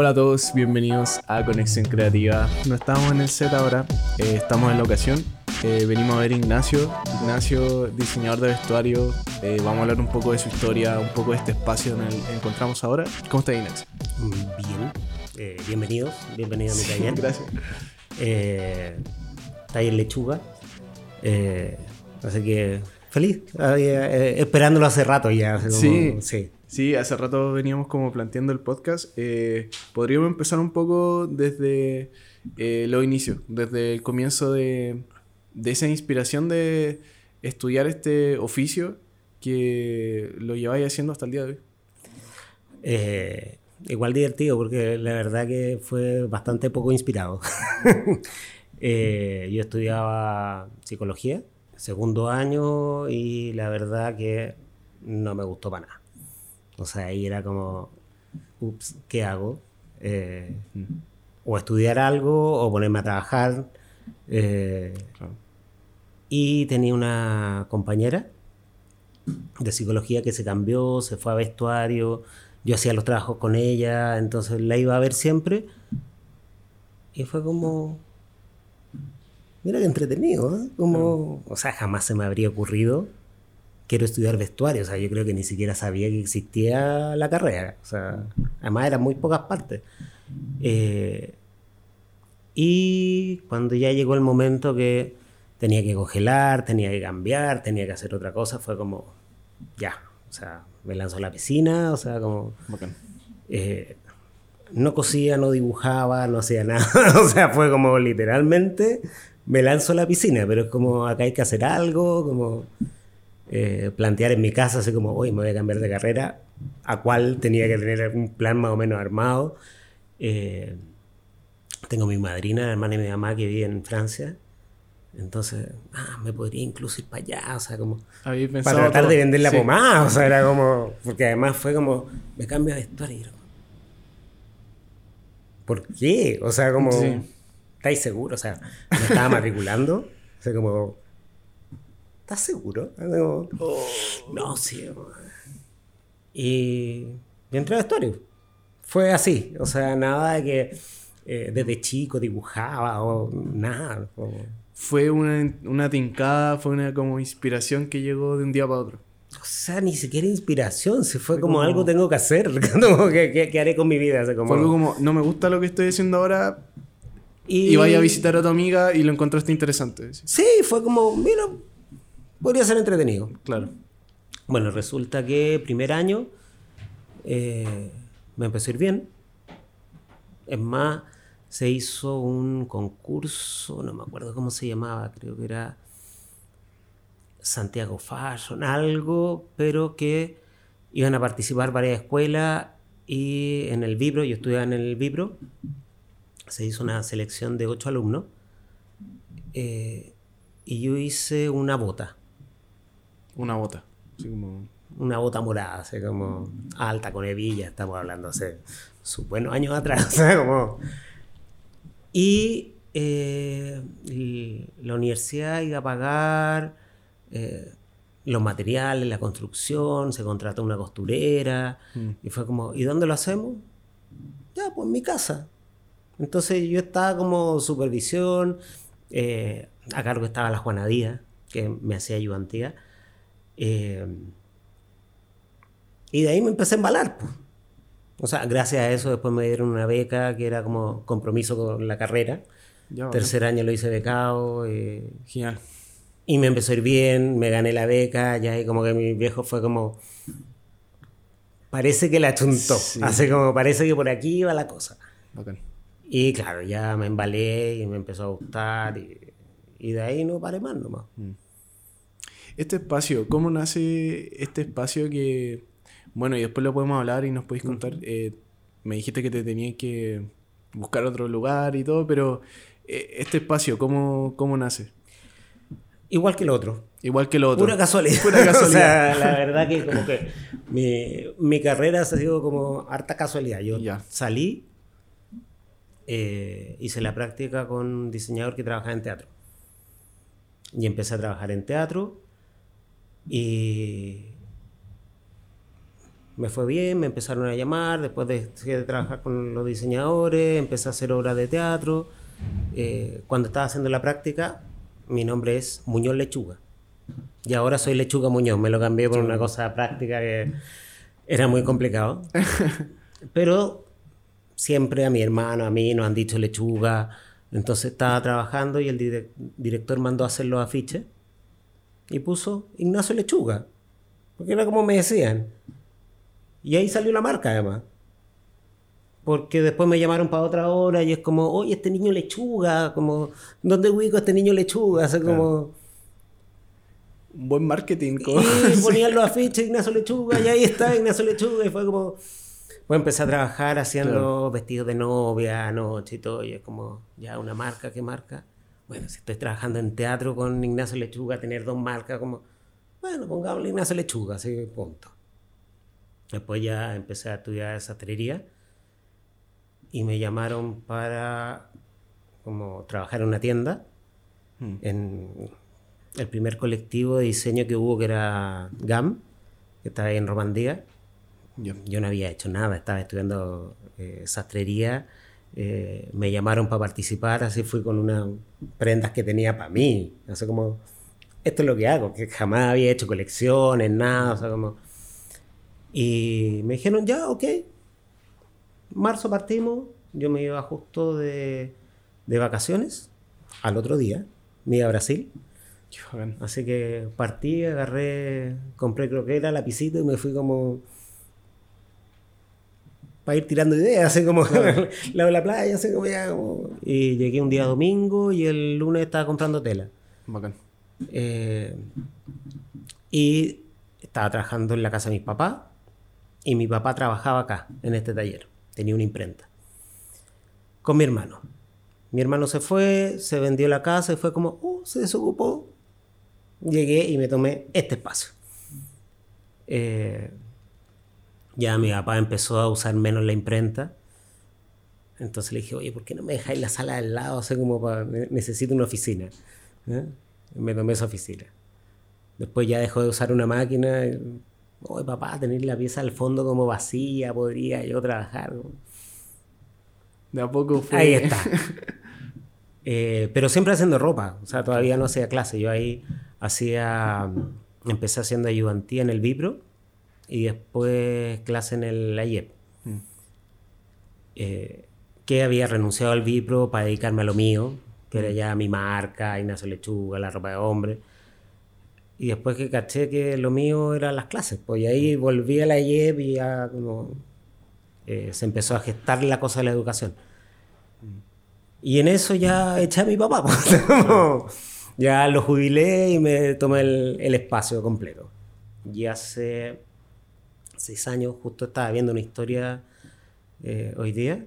Hola a todos, bienvenidos a Conexión Creativa. No estamos en el set ahora, eh, estamos en la ocasión. Eh, venimos a ver a Ignacio. Ignacio, diseñador de vestuario. Eh, vamos a hablar un poco de su historia, un poco de este espacio en el que encontramos ahora. ¿Cómo está Ignacio? Bien, bienvenidos, bienvenido a mi taller. Gracias. taller Lechuga. así que feliz, esperándolo hace rato ya. sí. sí. Sí, hace rato veníamos como planteando el podcast. Eh, podríamos empezar un poco desde eh, los inicios, desde el comienzo de, esa inspiración de estudiar este oficio que lo lleváis haciendo hasta el día de hoy. Eh, igual divertido, porque la verdad que fue bastante poco inspirado. yo estudiaba psicología, segundo año, y la verdad que no me gustó para nada. O sea, ahí era como, ups, ¿qué hago? Eh, o estudiar algo o ponerme a trabajar. Eh, y tenía una compañera de psicología que se cambió, se fue a vestuario, yo hacía los trabajos con ella, entonces la iba a ver siempre. Y fue como, mira qué entretenido, ¿eh? como, o sea, jamás se me habría ocurrido quiero estudiar vestuario. O sea, yo creo que ni siquiera sabía que existía la carrera. O sea, además eran muy pocas partes. Eh, y cuando ya llegó el momento que tenía que congelar, tenía que cambiar, tenía que hacer otra cosa, fue como, ya, o sea, me lanzó a la piscina, o sea, como... Eh, no cosía, no dibujaba, no hacía nada. o sea, fue como literalmente me lanzo a la piscina, pero es como acá hay que hacer algo, como eh, plantear en mi casa, así como, hoy me voy a cambiar de carrera, a cuál tenía que tener un plan más o menos armado. Eh, tengo mi madrina, hermana de mi mamá que vive en Francia. Entonces, ah, me podría incluso ir para allá, o sea, como para tratar de vender la pomada, o sea, era como, porque además fue como, me cambio de vestuario. ¿Por qué? O sea, como, ¿estáis seguros? O sea, me estaba matriculando, o sea, como, ¿estás seguro? Oh. no, sí. Y, y entré a vestuario. Fue así, o sea, nada de que eh, desde chico dibujaba o nada. Fue una, una tincada, fue una como inspiración que llegó de un día para otro. O sea, ni siquiera inspiración, se fue, como, algo tengo que hacer, ¿qué, qué, haré con mi vida? como... Fue algo como, no me gusta lo que estoy haciendo ahora, y... y, vaya a visitar a tu amiga y lo encontraste interesante. Sí, fue como, mira, podría ser entretenido. Claro. Bueno, resulta que primer año eh, me empezó a ir bien. Es más, se hizo un concurso, no me acuerdo cómo se llamaba, creo que era Santiago Fashion, algo, pero que iban a participar varias escuelas y en el Vibro, yo estudiaba en el Vibro, se hizo una selección de ocho alumnos eh, y yo hice una bota. Una bota. Así como... Una bota morada, así como alta con hebilla, estamos hablando hace sus buenos años atrás. como... Y eh, la universidad iba a pagar eh, los materiales, la construcción, se contrató una costurera. Mm. Y fue como, ¿y dónde lo hacemos? Ya, pues en mi casa. Entonces yo estaba como supervisión, eh, a cargo estaba la Juana Díaz, que me hacía ayudantía. Eh, y de ahí me empecé a embalar. O sea, gracias a eso después me dieron una beca que era como compromiso con la carrera. Tercer año lo hice becado. Eh, Genial. Y me empezó a ir bien, me gané la beca, ya y como que mi viejo fue como... Parece que la chuntó. Hace como, parece que por aquí iba la cosa. Y claro, ya me embalé y me empezó a gustar y, de ahí no paré más nomás. Mm. Este espacio, ¿cómo nace este espacio que, bueno, y después lo podemos hablar y nos podéis contar, eh, me dijiste que te tenías que buscar otro lugar y todo, pero eh, este espacio, ¿cómo, ¿cómo nace? Igual que el otro. Igual que el otro. Pura casualidad. Pura casualidad. o sea, la verdad que como que mi, mi, carrera ha sido como harta casualidad. Yo ya. salí, eh, hice la práctica con un diseñador que trabajaba en teatro. Y empecé a trabajar en teatro y me fue bien, me empezaron a llamar, después de, de trabajar con los diseñadores, empecé a hacer obras de teatro. Eh, cuando estaba haciendo la práctica, mi nombre es Muñoz Lechuga. Y ahora soy Lechuga Muñoz, me lo cambié por una cosa práctica que era muy complicado. Pero siempre a mi hermano, a mí nos han dicho Lechuga. Entonces estaba trabajando y el director mandó a hacer los afiches y puso Ignacio Lechuga. Porque era como me decían. Y ahí salió la marca además. Porque después me llamaron para otra hora y es como, oye, este niño lechuga, como, ¿dónde ubico a este niño lechuga? O como... Un buen marketing. Y ponían los afiches Ignacio Lechuga y ahí está Ignacio Lechuga y fue como... Pues empecé a trabajar haciendo vestidos de novia, noche y todo, y es como, ya una marca, ¿qué marca? Bueno, si estoy trabajando en teatro con Ignacio Lechuga, tener dos marcas, como, bueno, pongámosle Ignacio Lechuga, así, punto. Después ya empecé a estudiar sastrería y me llamaron para como trabajar en una tienda. Hmm. En el primer colectivo de diseño que hubo, que era GAM, que estaba ahí en Romandía. Yo no había hecho nada, estaba estudiando eh, sastrería. Eh, me llamaron para participar, así fui con unas prendas que tenía para mí. Así como, esto es lo que hago, que jamás había hecho colecciones, nada, o sea, como y me dijeron, ya, ok. Marzo partimos, yo me iba justo de, de vacaciones al otro día, me iba a Brasil. Así que partí, agarré, compré creo que era lapicito y me fui como para ir tirando ideas, así como la de la playa, así como ya. Y llegué un día domingo y el lunes estaba comprando tela. Bacán. Eh, y estaba trabajando en la casa de mis papás y mi papá trabajaba acá, en este taller. Tenía una imprenta. Con mi hermano. Mi hermano se fue, se vendió la casa y fue como, oh, se desocupó. Llegué y me tomé este espacio. Eh, ya mi papá empezó a usar menos la imprenta. Entonces le dije, oye, ¿por qué no me dejáis la sala del lado? O sea, como para, necesito una oficina. ¿eh? Me tomé esa oficina. Después ya dejó de usar una máquina, Oye, papá, tener la pieza al fondo como vacía, podría yo trabajar. De a poco fue. Ahí está. Eh, pero siempre haciendo ropa. O sea, todavía no hacía clase. Yo ahí hacía. Empecé haciendo ayudantía en el Vipro y después clase en el AIEP. Mm. Eh, que había renunciado al Vipro para dedicarme a lo mío, que era mm. ya mi marca, Ignacio Lechuga, la ropa de hombre. Y después que caché que lo mío eran las clases, pues ahí volví a la IEP y ya como eh, se empezó a gestar la cosa de la educación. Y en eso ya eché a mi papá. Pues, ya lo jubilé y me tomé el, espacio completo. Y hace seis años, justo estaba viendo una historia eh, hoy día,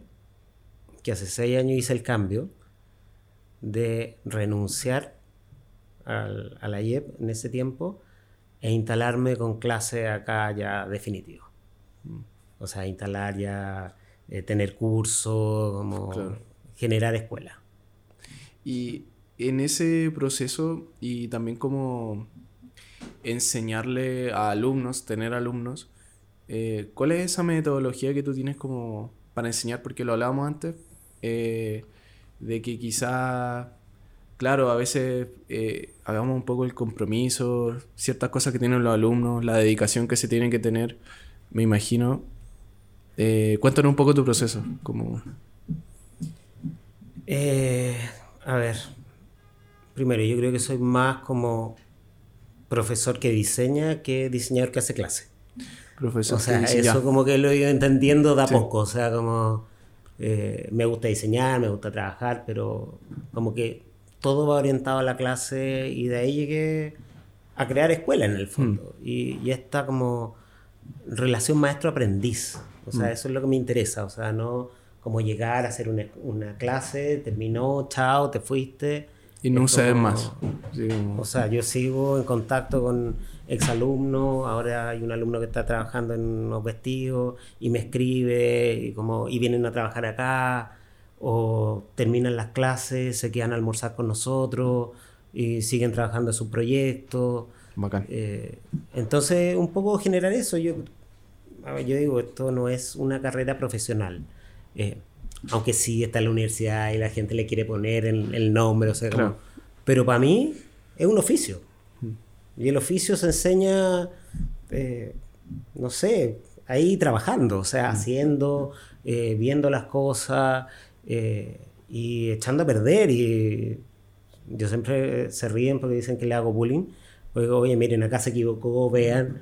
que hace seis años hice el cambio de renunciar al, a la IEP en ese tiempo e instalarme con clase acá ya definitivo. O sea, instalar ya, eh, tener curso, como generar escuela. Y en ese proceso y también como enseñarle a alumnos, tener alumnos, eh, ¿cuál es esa metodología que tú tienes como para enseñar? Porque lo hablábamos antes, eh, de que quizá claro, a veces eh, hagamos un poco el compromiso, ciertas cosas que tienen los alumnos, la dedicación que se tienen que tener, me imagino. Cuéntanos un poco tu proceso. Como... A ver, primero, yo creo que soy más como profesor que diseña que diseñador que hace clase. Profesor. O sea, eso como que lo he ido entendiendo de a poco, o sea, como... me gusta diseñar, me gusta trabajar, pero como que todo va orientado a la clase y de ahí llegué a crear escuela en el fondo. Mm. Y, esta como relación maestro-aprendiz. O sea, mm. eso es lo que me interesa. O sea, no como llegar a hacer una, clase, terminó, chao, te fuiste. Y no sabes más. O sea, yo sigo en contacto con exalumnos, ahora hay un alumno que está trabajando en unos vestidos y me escribe y, como, y vienen a trabajar acá o terminan las clases, se quedan a almorzar con nosotros y siguen trabajando en su proyecto. Bacán. Eh, entonces, un poco generar eso. Yo yo digo, esto no es una carrera profesional. Eh, aunque sí está en la universidad y la gente le quiere poner el, nombre, o sea, pero para mí es un oficio. Y el oficio se enseña, eh, no sé, ahí trabajando, o sea, haciendo, eh, viendo las cosas y echando a perder. Y yo siempre se ríen porque dicen que le hago bullying. Oigo, oye, miren, acá se equivocó, vean.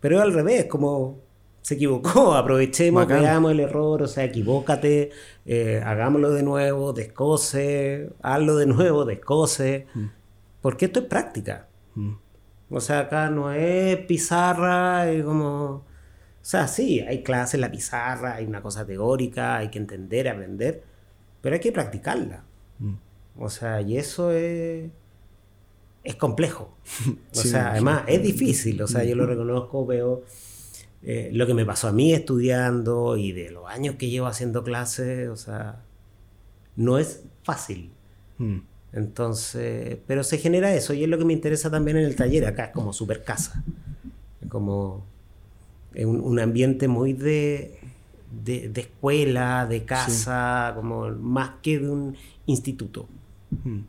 Pero al revés, como se equivocó, aprovechemos, veamos el error, o sea, equivócate, eh, hagámoslo de nuevo, descose, hazlo de nuevo, descose, mm. porque esto es práctica. Mm. O sea, acá no es pizarra, y como... O sea, sí, hay clases en la pizarra, hay una cosa teórica, hay que entender, aprender, pero hay que practicarla. Mm. O sea, y eso es, es complejo. O sea, además es difícil, o sea, yo lo reconozco, veo eh, lo que me pasó a mí estudiando y de los años que llevo haciendo clases, o sea, no es fácil. Hmm. Entonces, pero se genera eso y es lo que me interesa también en el taller. Acá es como super casa, como un, un ambiente muy de, de, escuela, de casa, como más que de un instituto. Hmm.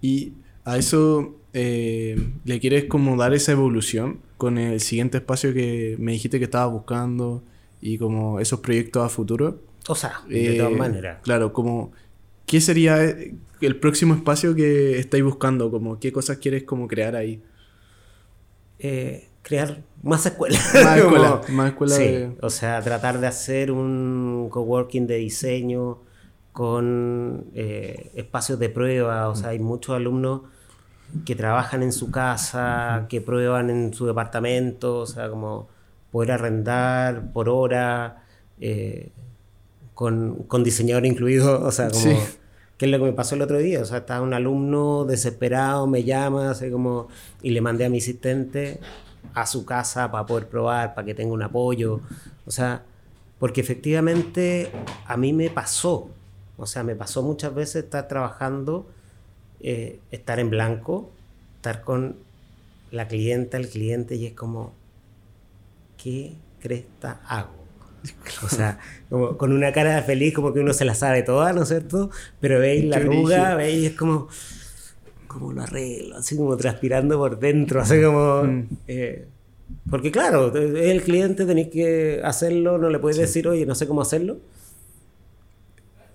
Y a eso eh, le quieres como dar esa evolución con el siguiente espacio que me dijiste que estabas buscando y como esos proyectos a futuro. O sea, de todas eh, maneras. Claro, como, ¿qué sería el próximo espacio que estáis buscando? Como, ¿Qué cosas quieres como crear ahí? Eh, crear más escuelas. Más escuelas. más escuela sí, o sea, tratar de hacer un coworking de diseño con espacios de prueba. O sea, hay muchos alumnos que trabajan en su casa, que prueban en su departamento, o sea, como poder arrendar por hora, eh, con, diseñador incluido, o sea, como... ¿Qué es lo que me pasó el otro día? O sea, estaba un alumno desesperado, me llama, así como, y le mandé a mi asistente a su casa para poder probar, para que tenga un apoyo. O sea, porque efectivamente a mí me pasó, o sea, me pasó muchas veces estar trabajando eh, estar en blanco, estar con la clienta, el cliente, y es como, ¿qué cresta hago? O sea, como con una cara feliz, como que uno se la sabe toda, ¿no es cierto? Pero veis la arruga, veis, es como, como lo arreglo, así como transpirando por dentro, así como. Mm. Eh, porque claro, el cliente, tenéis que hacerlo, no le puedes decir, oye, no sé cómo hacerlo.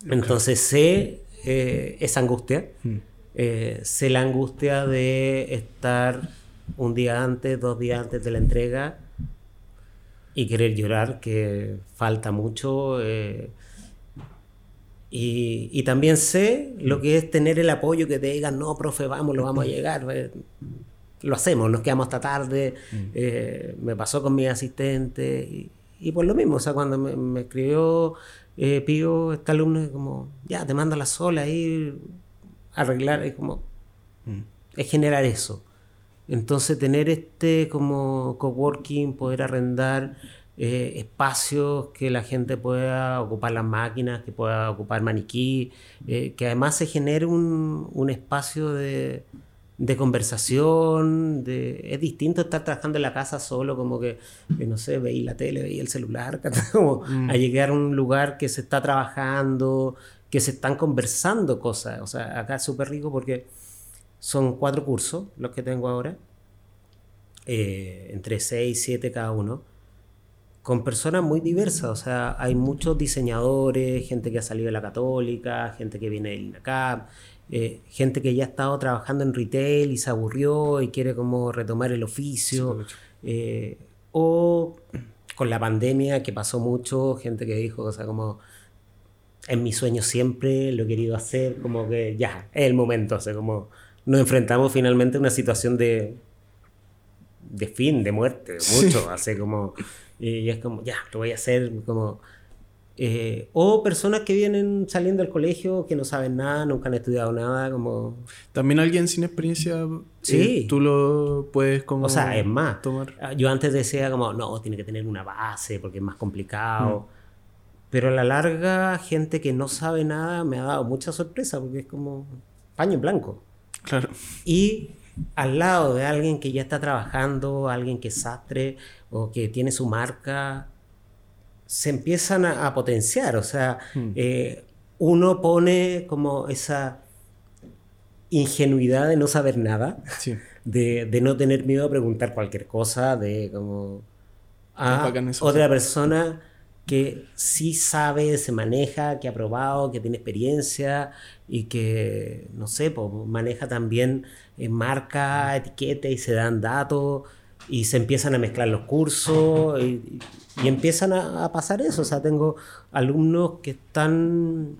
Entonces sé eh, esa angustia. Mm eh, sé la angustia de estar un día antes, dos días antes de la entrega y querer llorar, que falta mucho. Eh, y, también sé lo que es tener el apoyo que te digan, no, profe, vamos, lo vamos a llegar. Eh, lo hacemos, nos quedamos hasta tarde. Mm. Eh, me pasó con mi asistente. Y, por lo mismo, o sea, cuando me, escribió Pío, este alumno, como, ya, te manda la sola ahí, arreglar, es como, mm. es generar eso. Entonces tener este como coworking, poder arrendar eh, espacios que la gente pueda ocupar las máquinas, que pueda ocupar maniquí, eh, que además se genere un, un espacio de, de conversación, de, es distinto estar trabajando en la casa solo, como que, no sé, veis la tele, veis el celular, como mm. a llegar a un lugar que se está trabajando, que se están conversando cosas. O sea, acá es súper rico porque son cuatro cursos los que tengo ahora, eh, entre seis, siete cada uno, con personas muy diversas. O sea, hay muchos diseñadores, gente que ha salido de la católica, gente que viene del INACAP, eh, gente que ya ha estado trabajando en retail y se aburrió y quiere como retomar el oficio. Eh, o con la pandemia que pasó mucho, gente que dijo, o sea, como en mi sueño siempre, lo he querido hacer, como que ya, es el momento, o sea, como nos enfrentamos finalmente a una situación de, de fin, de muerte, mucho, así como, y es como, ya, lo voy a hacer, como... Eh, o personas que vienen saliendo del colegio que no saben nada, nunca han estudiado nada, como... También alguien sin experiencia, eh, sí. tú lo puedes como... O sea, es más, tomar. yo antes decía como, no, tiene que tener una base porque es más complicado. Mm. Pero a la larga, gente que no sabe nada me ha dado mucha sorpresa porque es como paño en blanco. Claro. Y al lado de alguien que ya está trabajando, alguien que es sastre o que tiene su marca, se empiezan a, potenciar. O sea, hmm. eh, uno pone como esa ingenuidad de no saber nada, de, no tener miedo a preguntar cualquier cosa, de como a otra persona que sí sabe, se maneja, que ha probado, que tiene experiencia y que, no sé, pues, maneja también eh, marca, etiqueta y se dan datos y se empiezan a mezclar los cursos y, empiezan a, pasar eso. O sea, tengo alumnos que están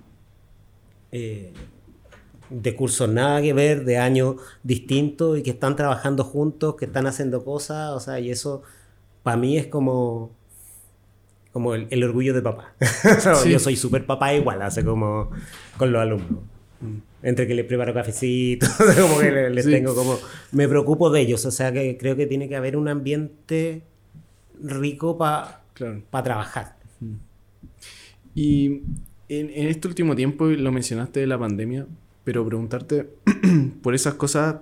eh, de cursos nada que ver, de años distintos y que están trabajando juntos, que están haciendo cosas, o sea, y eso para mí es como como el, orgullo de papá. Yo soy súper papá igual, hace como con los alumnos. Entre que les preparo cafecito, como que les, tengo como... Me preocupo de ellos, o sea que creo que tiene que haber un ambiente rico para trabajar. Y en, en, este último tiempo, lo mencionaste de la pandemia, pero preguntarte por esas cosas,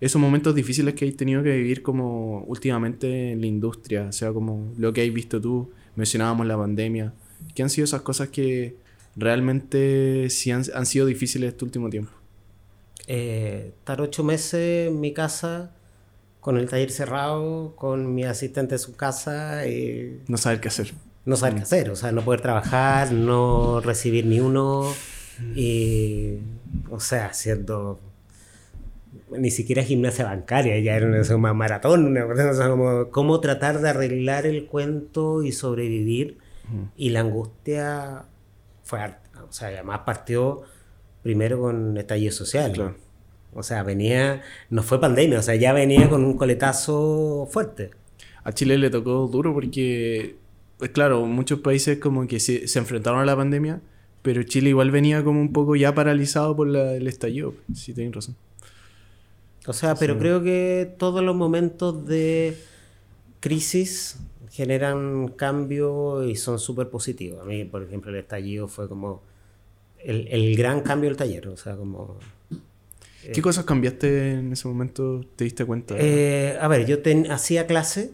esos momentos difíciles que hay tenido que vivir como últimamente en la industria, o sea, como lo que has visto tú, mencionábamos la pandemia. ¿Qué han sido esas cosas que realmente sí han, sido difíciles este último tiempo? Eh, estar ocho meses en mi casa, con el taller cerrado, con mi asistente en su casa. Y no saber qué hacer. No saber qué mm. hacer, o sea, no poder trabajar, no recibir ni uno. Y, o sea, haciendo ni siquiera gimnasia bancaria, ya era una, maratón, una, o como cómo tratar de arreglar el cuento y sobrevivir. Y la angustia fue O sea, además partió primero con estallido social. O sea, venía, no fue pandemia, o sea, ya venía con un coletazo fuerte. A Chile le tocó duro porque, pues claro, muchos países como que se, se enfrentaron a la pandemia, pero Chile igual venía como un poco ya paralizado por el estallido, si tienen razón. O sea, pero creo que todos los momentos de crisis generan cambio y son súper positivos. A mí, por ejemplo, el estallido fue como el, gran cambio del taller. O sea, como... ¿Qué cosas cambiaste en ese momento? ¿Te diste cuenta? Eh, a ver, yo hacía clase,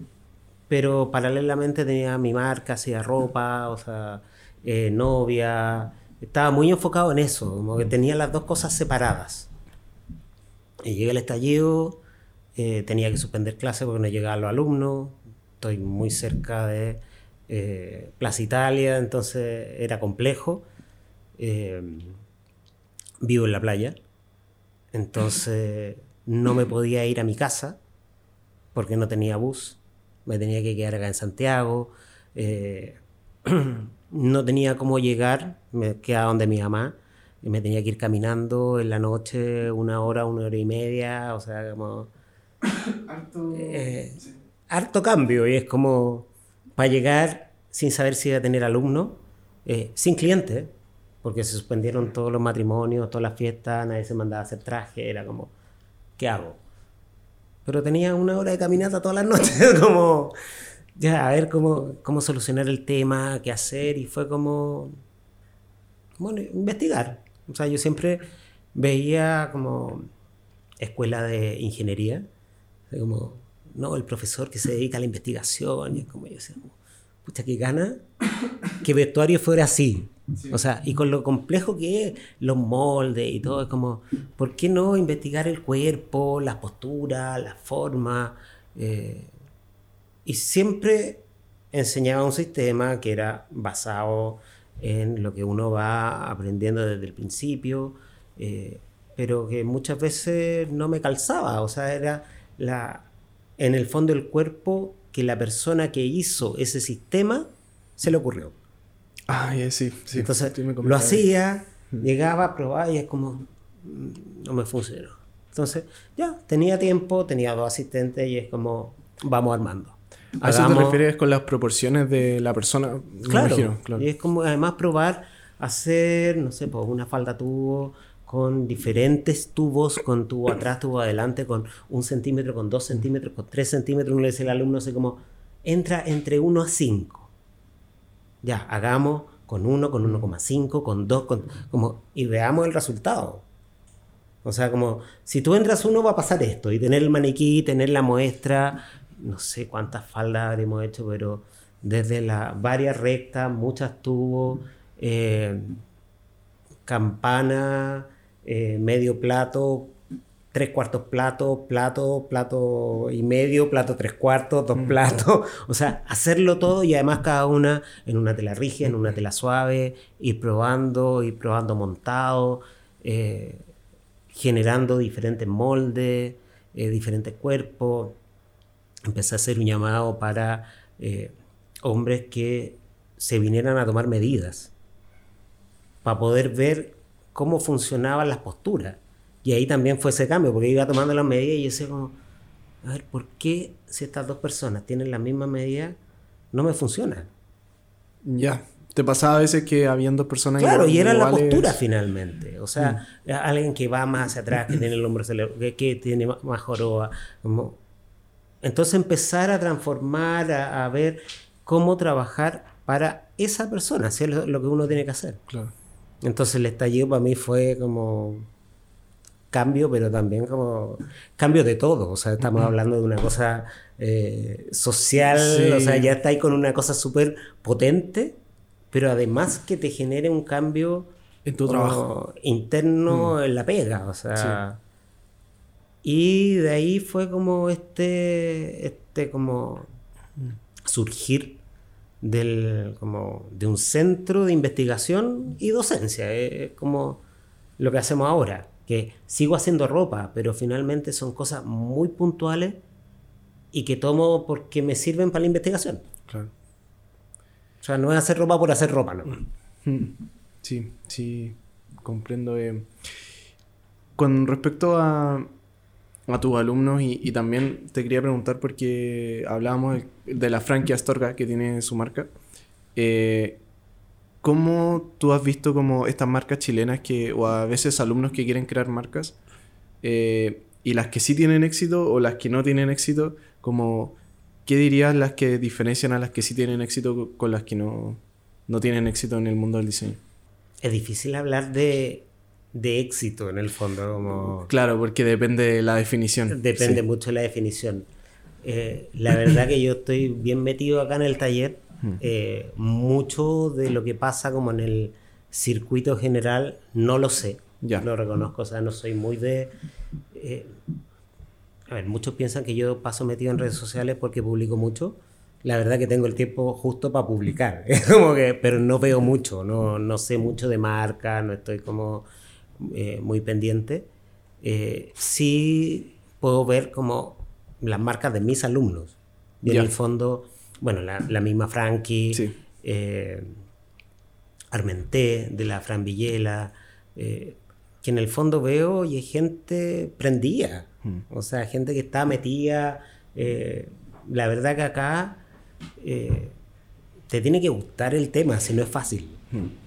pero paralelamente tenía mi marca, hacía ropa, o sea, eh, novia. Estaba muy enfocado en eso, como que tenía las dos cosas separadas. Y llega el estallido, eh, tenía que suspender clases porque no llegaban los alumnos, estoy muy cerca de eh, Plaza Italia, entonces era complejo. Eh, vivo en la playa, entonces no me podía ir a mi casa porque no tenía bus, me tenía que quedar acá en Santiago, no tenía cómo llegar, me quedaba donde mi mamá, y me tenía que ir caminando en la noche una hora, una hora y media, o sea, como... harto, eh, harto cambio y es como para llegar sin saber si iba a tener alumnos, eh, sin clientes, porque se suspendieron todos los matrimonios, todas las fiestas, nadie se mandaba a hacer traje, era como, ¿qué hago? Pero tenía una hora de caminata todas las noches, como, ya, a ver cómo, cómo solucionar el tema, qué hacer, y fue como, bueno, investigar. O sea, yo siempre veía como escuela de ingeniería, como, no, el profesor que se dedica a la investigación, y es como yo decía, pucha, qué gana que vestuario fuera así. O sea, y con lo complejo que es los moldes y todo, es como, ¿por qué no investigar el cuerpo, las posturas, la forma? Eh, y siempre enseñaba un sistema que era basado en lo que uno va aprendiendo desde el principio, eh, pero que muchas veces no me calzaba, o sea, era la, en el fondo del cuerpo que la persona que hizo ese sistema se le ocurrió. Ah, sí, sí. Entonces lo hacía, llegaba, probaba y es como, mm, no me funcionó. Entonces, ya, tenía tiempo, tenía dos asistentes y es como, vamos armando. ¿A eso te refieres con las proporciones de la persona? Claro, Y es como además probar hacer, no sé, pues una falda tubo con diferentes tubos, con tubo atrás, tubo adelante, con un centímetro, con dos centímetros, con tres centímetros. Uno le dice al alumno, sé como, entra entre 1 a 5. Ya, hagamos con 1, con 1,5, con 2, con, como, y veamos el resultado. O sea, como si tú entras uno va a pasar esto y tener el maniquí, tener la muestra, no sé cuántas faldas habremos hecho, pero desde las varias rectas, muchas tubos, eh, campana, eh, medio plato, tres cuartos plato, plato, plato y medio, plato tres cuartos, dos mm. platos. O sea, hacerlo todo y además cada una en una tela rígida, en una tela suave, ir probando, ir probando montado, eh, generando diferentes moldes, eh, diferentes cuerpos. Empecé a hacer un llamado para eh, hombres que se vinieran a tomar medidas para poder ver cómo funcionaban las posturas y ahí también fue ese cambio, porque iba tomando las medidas y yo decía como, a ver, ¿por qué si estas dos personas tienen la misma medida, no me funciona? Ya. ¿Te pasaba a veces que habían dos personas Claro, y era la postura finalmente. O sea, mm. alguien que va más hacia atrás, que tiene el hombro que, que tiene más joroba. Como... Entonces empezar a transformar, a, ver cómo trabajar para esa persona, hacer lo, que uno tiene que hacer. Claro. Entonces el estallido para mí fue como cambio, pero también como cambio de todo. O sea, estamos hablando de una cosa eh, social, o sea, ya está ahí con una cosa súper potente, pero además que te genere un cambio en tu trabajo interno mm. en la pega, o sea. Y de ahí fue como este, este como surgir del, como de un centro de investigación y docencia, es como lo que hacemos ahora que sigo haciendo ropa, pero finalmente son cosas muy puntuales y que tomo porque me sirven para la investigación. Claro. O sea, no es hacer ropa por hacer ropa, ¿no? Sí, sí, comprendo. Eh. Con respecto a, a tus alumnos y, también te quería preguntar porque hablábamos de, la franquia Astorga que tiene su marca. Eh, ¿Cómo tú has visto como estas marcas chilenas que, o a veces alumnos que quieren crear marcas, eh, y las que sí tienen éxito o las que no tienen éxito, como, ¿qué dirías las que diferencian a las que sí tienen éxito con las que no, no tienen éxito en el mundo del diseño? Es difícil hablar de, de éxito en el fondo. Como... Claro, porque depende de la definición. Depende mucho de la definición. Eh, la verdad que yo estoy bien metido acá en el taller eh, mucho de lo que pasa como en el circuito general no lo sé. Ya. Lo reconozco, o sea, no soy muy de... Eh, a ver, muchos piensan que yo paso metido en redes sociales porque publico mucho. La verdad que tengo el tiempo justo para publicar, como que, pero no veo mucho, no, no sé mucho de marca, no estoy como eh, muy pendiente. sí puedo ver como las marcas de mis alumnos. Y en el fondo bueno, la, misma Frankie, eh, Armenté, de la Fran Villela, eh, que en el fondo veo y hay gente prendida, hmm. o sea, gente que está metida. Eh, la verdad que acá te tiene que gustar el tema, si no es fácil.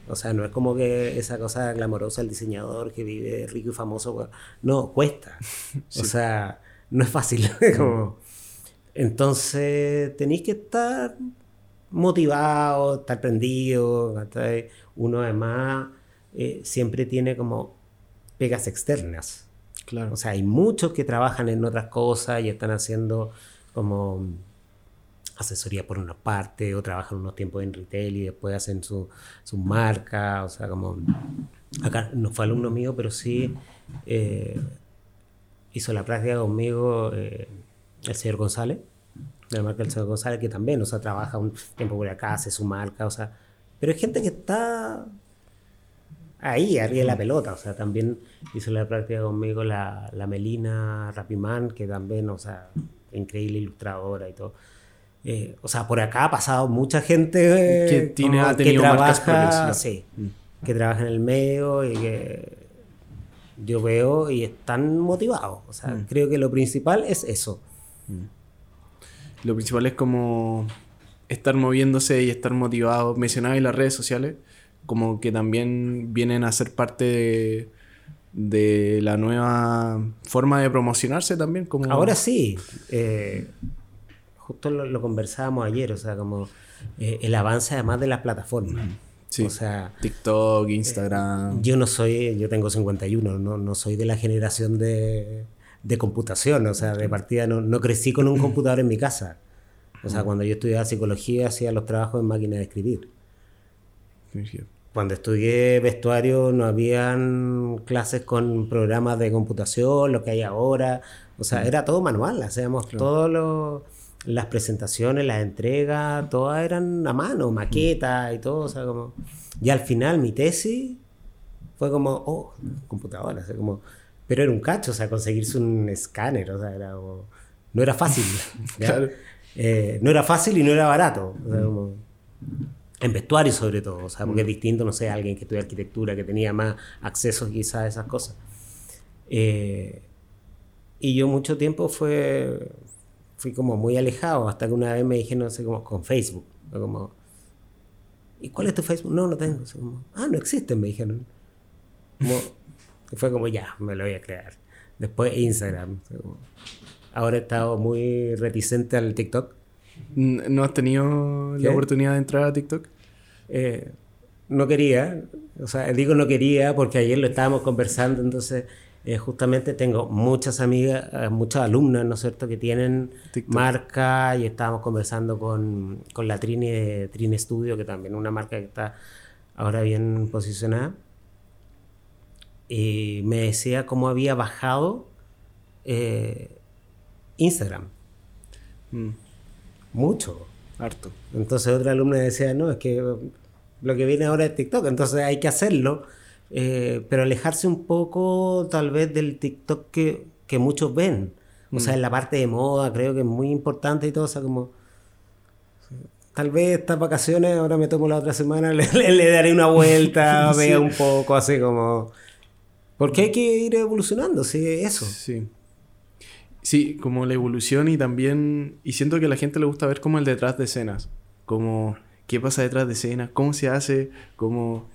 O sea, no es como que esa cosa glamorosa del diseñador que vive rico y famoso. No, cuesta. O sea, no es fácil. como, entonces tenéis que estar motivado, estar prendido. Uno además eh, siempre tiene como pegas externas. Claro. O sea, hay muchos que trabajan en otras cosas y están haciendo como asesoría por una parte, o trabajan unos tiempos en retail y después hacen su, marca. O sea, como. Acá no fue alumno mío, pero sí eh, hizo la práctica conmigo. Eh, el señor González, de la marca del señor González, que también, o sea, trabaja un tiempo por acá, hace su marca, o sea, pero hay gente que está ahí, arriba de la pelota, o sea, también hizo la práctica conmigo la, la Melina Rapimán, que también, o sea, increíble ilustradora y todo. Eh, o sea, por acá ha pasado mucha gente que, tiene, ha tenido que trabaja, sí, mm. que trabaja en el medio y que yo veo y están motivados. O sea, mm. creo que lo principal es eso. Lo principal es como estar moviéndose y estar motivado. Mencionaba en las redes sociales, como que también vienen a ser parte de, la nueva forma de promocionarse también. Como... Ahora sí. Eh, justo lo, conversábamos ayer, o sea, como eh, el avance además de las plataformas. Sí. O sea, TikTok, Instagram. yo no soy, yo tengo 51, no, no soy de la generación de, de computación, o sea, de partida no, no crecí con un computador en mi casa. O sea, cuando yo estudiaba psicología hacía los trabajos en máquina de escribir. Cuando estudié vestuario no habían clases con programas de computación, lo que hay ahora. O sea, era todo manual, hacíamos todas las presentaciones, las entregas, todas eran a mano, maquetas y todo. O sea, como... Y al final mi tesis fue como, oh, computadora, o sea, como... Pero era un cacho, o sea, conseguirse un escáner, o sea, era como... No era fácil. claro. Eh, no era fácil y no era barato. O sea, como en vestuario sobre todo, o sea, porque es mm. distinto, no sé, alguien que estudia arquitectura, que tenía más acceso quizás a esas cosas. Eh, y yo mucho tiempo fue, fui como muy alejado, hasta que una vez me dijeron, no sé, como con Facebook, como, ¿y cuál es tu Facebook? No, no tengo. ah, no existe, me dijeron. fue como, ya, me lo voy a crear. Después Instagram. ahora he estado muy reticente al TikTok ¿No has tenido la oportunidad de entrar a TikTok? Eh, no quería, o sea, digo no quería porque ayer lo estábamos conversando, entonces eh, justamente tengo muchas amigas, eh, muchas alumnas, ¿no es cierto?, que tienen marca y estábamos conversando con, con la Trini de Trini Studio, que también es una marca que está ahora bien posicionada. Y me decía cómo había bajado Instagram. Mm mucho. Harto. Entonces otra alumna decía, no, es que lo que viene ahora es TikTok, entonces hay que hacerlo, eh, pero alejarse un poco tal vez del TikTok que, que muchos ven. O sea, mm. en la parte de moda creo que es muy importante y todo, o sea, como... Tal vez estas vacaciones, ahora me tomo la otra semana, le, le, daré una vuelta, vea un poco, así como... Porque hay que ir evolucionando, sí, eso. Sí. Sí, como la evolución y también... Y siento que a la gente le gusta ver como el detrás de escenas. Como qué pasa detrás de escenas, cómo se hace, como...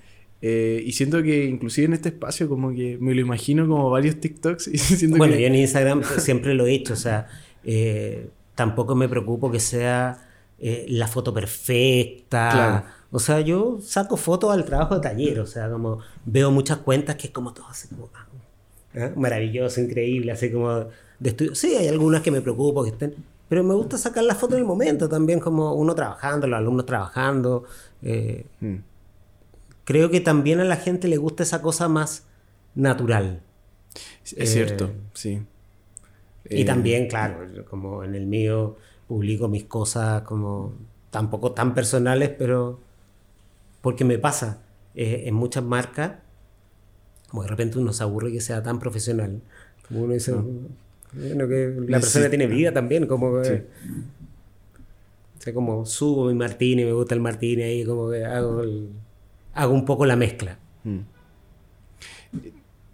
Eh, y siento que inclusive en este espacio como que me lo imagino como varios TikToks. Y siento bueno, yo en Instagram siempre lo he hecho, o sea, eh, tampoco me preocupo que sea eh, la foto perfecta. O sea, yo saco fotos al trabajo de taller, o sea, como veo muchas cuentas que es como todo así como... Maravilloso, increíble, así como Sí, hay algunas que me preocupo que estén, pero me gusta sacar la foto en el momento también, como uno trabajando, los alumnos trabajando. Mm. Creo que también a la gente le gusta esa cosa más natural. Es cierto, eh, sí. Y eh, también, claro, como en el mío publico mis cosas como tampoco tan personales, pero porque me pasa en muchas marcas, como de repente uno se aburre que sea tan profesional. Como uno dice, que la persona tiene vida también, como que... como subo mi martini, me gusta el martini ahí, como que hago, hago un poco la mezcla. Mm.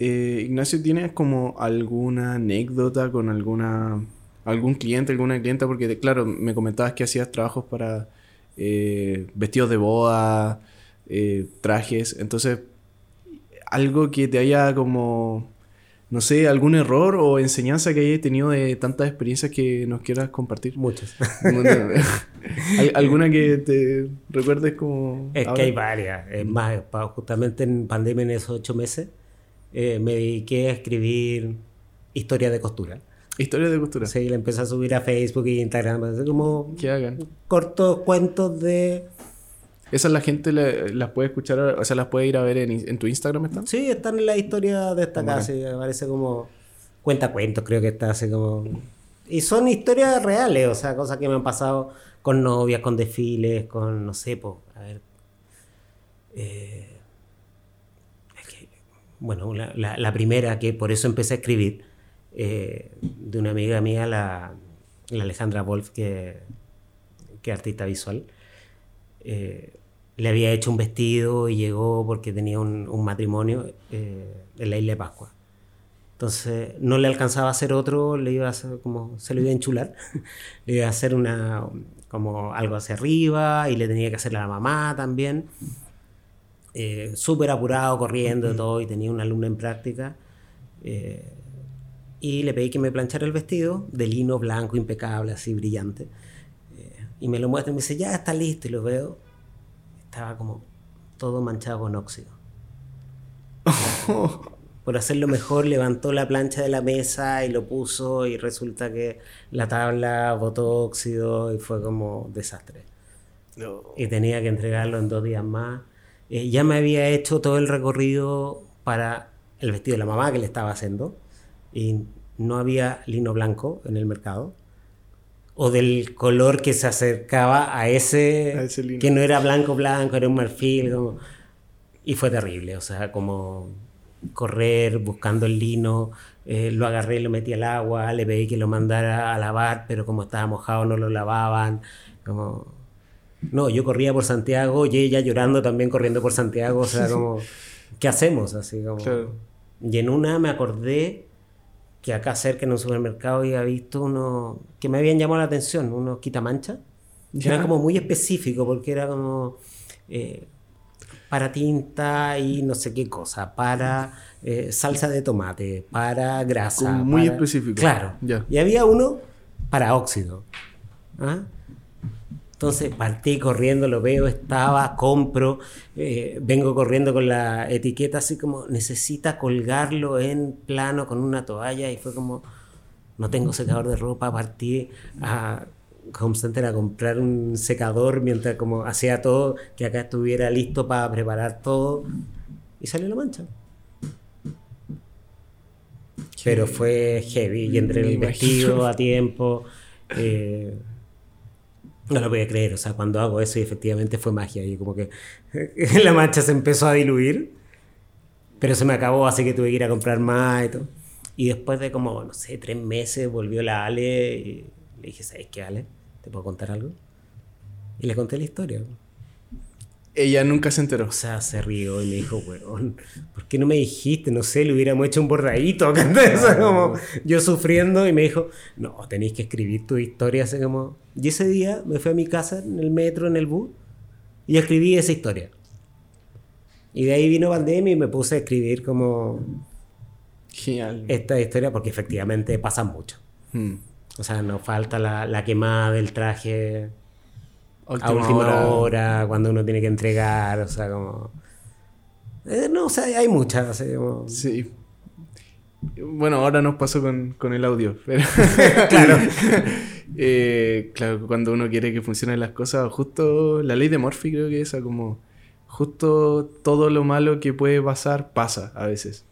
Eh, Ignacio, ¿tienes como alguna anécdota con alguna algún cliente, alguna clienta? Porque, claro, me comentabas que hacías trabajos para eh, vestidos de boda, eh, trajes. Entonces, algo que te haya como no sé, algún error o enseñanza que hayas tenido de tantas experiencias que nos quieras compartir. Muchas. ¿Alguna que te recuerdes como... Es que hay varias. Es más, justamente en pandemia, en esos ocho meses, eh, me dediqué a escribir historias de costura. Historias de costura. Sí, la empecé a subir a Facebook y Instagram. Como que hagan. Cortos cuentos de ¿Esas la gente las puede escuchar, o sea, las puede ir a ver en, tu Instagram? ¿están? Sí, están en la historia de esta casa. Parece como cuenta cuentos, creo que está así como... Y son historias reales, o sea, cosas que me han pasado con novias, con desfiles, con, no sé, po, a ver... Eh, bueno, la, primera que por eso empecé a escribir, eh, de una amiga mía, la, Alejandra Wolf, que, que es artista visual. Eh, le había hecho un vestido y llegó porque tenía un, matrimonio eh, en la isla de Pascua. Entonces no le alcanzaba a hacer otro, le iba a hacer como, se lo iba a enchular, le iba a hacer una, como algo hacia arriba y le tenía que hacer a la mamá también. Eh, súper apurado, corriendo todo y tenía una alumna en práctica. Eh, y le pedí que me planchara el vestido de lino blanco, impecable, así brillante. y me lo muestra y me dice, ya está listo y lo veo estaba como todo manchado con óxido. Por hacerlo mejor, levantó la plancha de la mesa y lo puso y resulta que la tabla botó óxido y fue como desastre. Y tenía que entregarlo en dos días más. Eh, ya me había hecho todo el recorrido para el vestido de la mamá que le estaba haciendo y no había lino blanco en el mercado o del color que se acercaba a ese, que no era blanco blanco, era un marfil y fue terrible, o sea, como correr buscando el lino, eh, lo agarré, lo metí al agua, le pedí que lo mandara a lavar, pero como estaba mojado no lo lavaban, como no, yo corría por Santiago y ella llorando también corriendo por Santiago, o sea, como ¿qué hacemos? Así como y en una me acordé que acá cerca en un supermercado había visto uno que me habían llamado la atención, unos quitamancha. Era como muy específico porque era como eh, para tinta y no sé qué cosa, para eh, salsa de tomate, para grasa. muy específico. Claro. Y había uno para óxido. ¿ah? Entonces partí corriendo, lo veo, estaba, compro, eh, vengo corriendo con la etiqueta así como necesita colgarlo en plano con una toalla y fue como no tengo secador de ropa, partí a Home Center a comprar un secador mientras como hacía todo, que acá estuviera listo para preparar todo y salió la mancha. Pero fue heavy y entre el vestido a tiempo. Eh, no lo voy a creer, o sea, cuando hago eso y efectivamente fue magia y como que la mancha se empezó a diluir, pero se me acabó, así que tuve que ir a comprar más y todo. Y después de como, no sé, tres meses volvió la Ale y le dije, ¿sabes qué, Ale? ¿Te puedo contar algo? Y le conté la historia. Ella nunca se enteró. O sea, se rió y me dijo, weón, ¿por qué no me dijiste? No sé, le hubiéramos hecho un borradito. como yo sufriendo y me dijo, no, tenéis que escribir tu historia. Así como... Y ese día me fui a mi casa en el metro, en el bus, y escribí esa historia. Y de ahí vino pandemia y me puse a escribir como... Genial. Esta historia porque efectivamente pasa mucho. Hmm. O sea, nos falta la, la quemada del traje a última hora. cuando uno tiene que entregar, o sea, como... Eh, no, o sea, hay muchas. Sí. Bueno, ahora nos pasó con, con el audio, pero... claro. Eh, claro, cuando uno quiere que funcionen las cosas, justo la ley de Murphy creo que es esa, como justo todo lo malo que puede pasar, pasa a veces.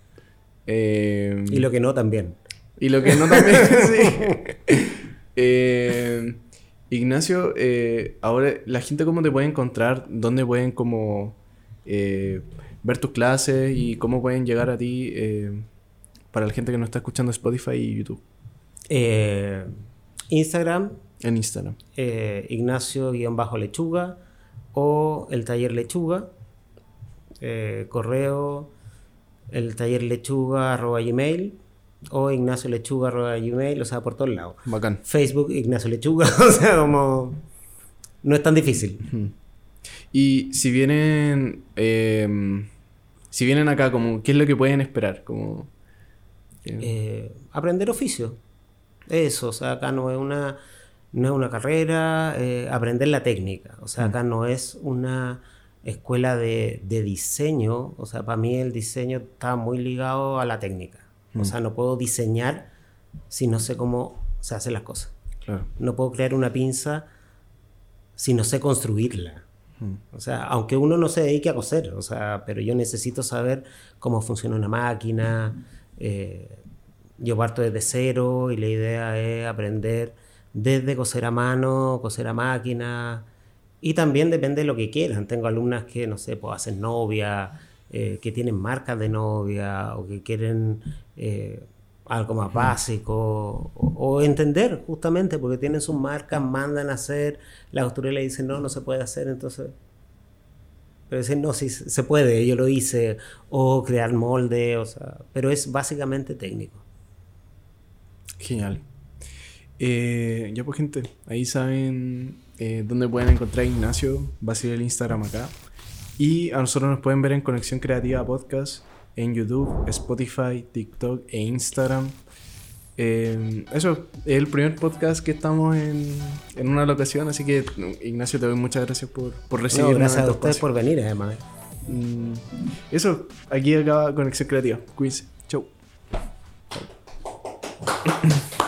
Eh, y lo que no también. Y lo que no también, sí. Eh, Ignacio, eh, ahora la gente cómo te puede encontrar, dónde pueden como eh, ver tus clases y cómo pueden llegar a ti eh, para la gente que no está escuchando Spotify y YouTube. Instagram. En Instagram. Ignacio-lechuga o el taller lechuga. correo el taller lechuga arroba gmail o Ignacio Lechuga Gmail, o sea, por todos lados. Bacán. Facebook, Ignacio Lechuga, o sea, como... No es tan difícil. Y si vienen... Em, si vienen acá, como, ¿qué es lo que pueden esperar? Como... Eh, aprender oficio. Eso, o sea, acá no es una, no es una carrera, eh, aprender la técnica. O sea, acá no es una escuela de, de diseño. O sea, para mí el diseño está muy ligado a la técnica. O sea, no puedo diseñar si no sé cómo se hacen las cosas. No puedo crear una pinza si no sé construirla. O sea, aunque uno no se dedique a coser, o sea, pero yo necesito saber cómo funciona una máquina. Eh, yo parto desde cero y la idea es aprender desde coser a mano, coser a máquina. Y también depende de lo que quieran. Tengo alumnas que, no sé, pues hacen novia, eh, que tienen marcas de novia o que quieren eh, algo más básico o, entender justamente porque tienen sus marcas, mandan a hacer, la costurera le dice no, no se puede hacer, entonces... Pero dicen, no, sí se puede, yo lo hice, o crear molde, o sea, pero es básicamente técnico. Genial. Eh, ya pues gente, ahí saben dónde pueden encontrar a Ignacio, va a ser el Instagram acá. Y a nosotros nos pueden ver en Conexión Creativa Podcast en YouTube, Spotify, TikTok e Instagram. Eh, eso es el primer podcast que estamos en, una locación, así que Ignacio te doy muchas gracias por, por recibirnos. gracias a ustedes por venir además. Mm, eso, aquí acaba Conexión Creativa. Cuídense. Chau.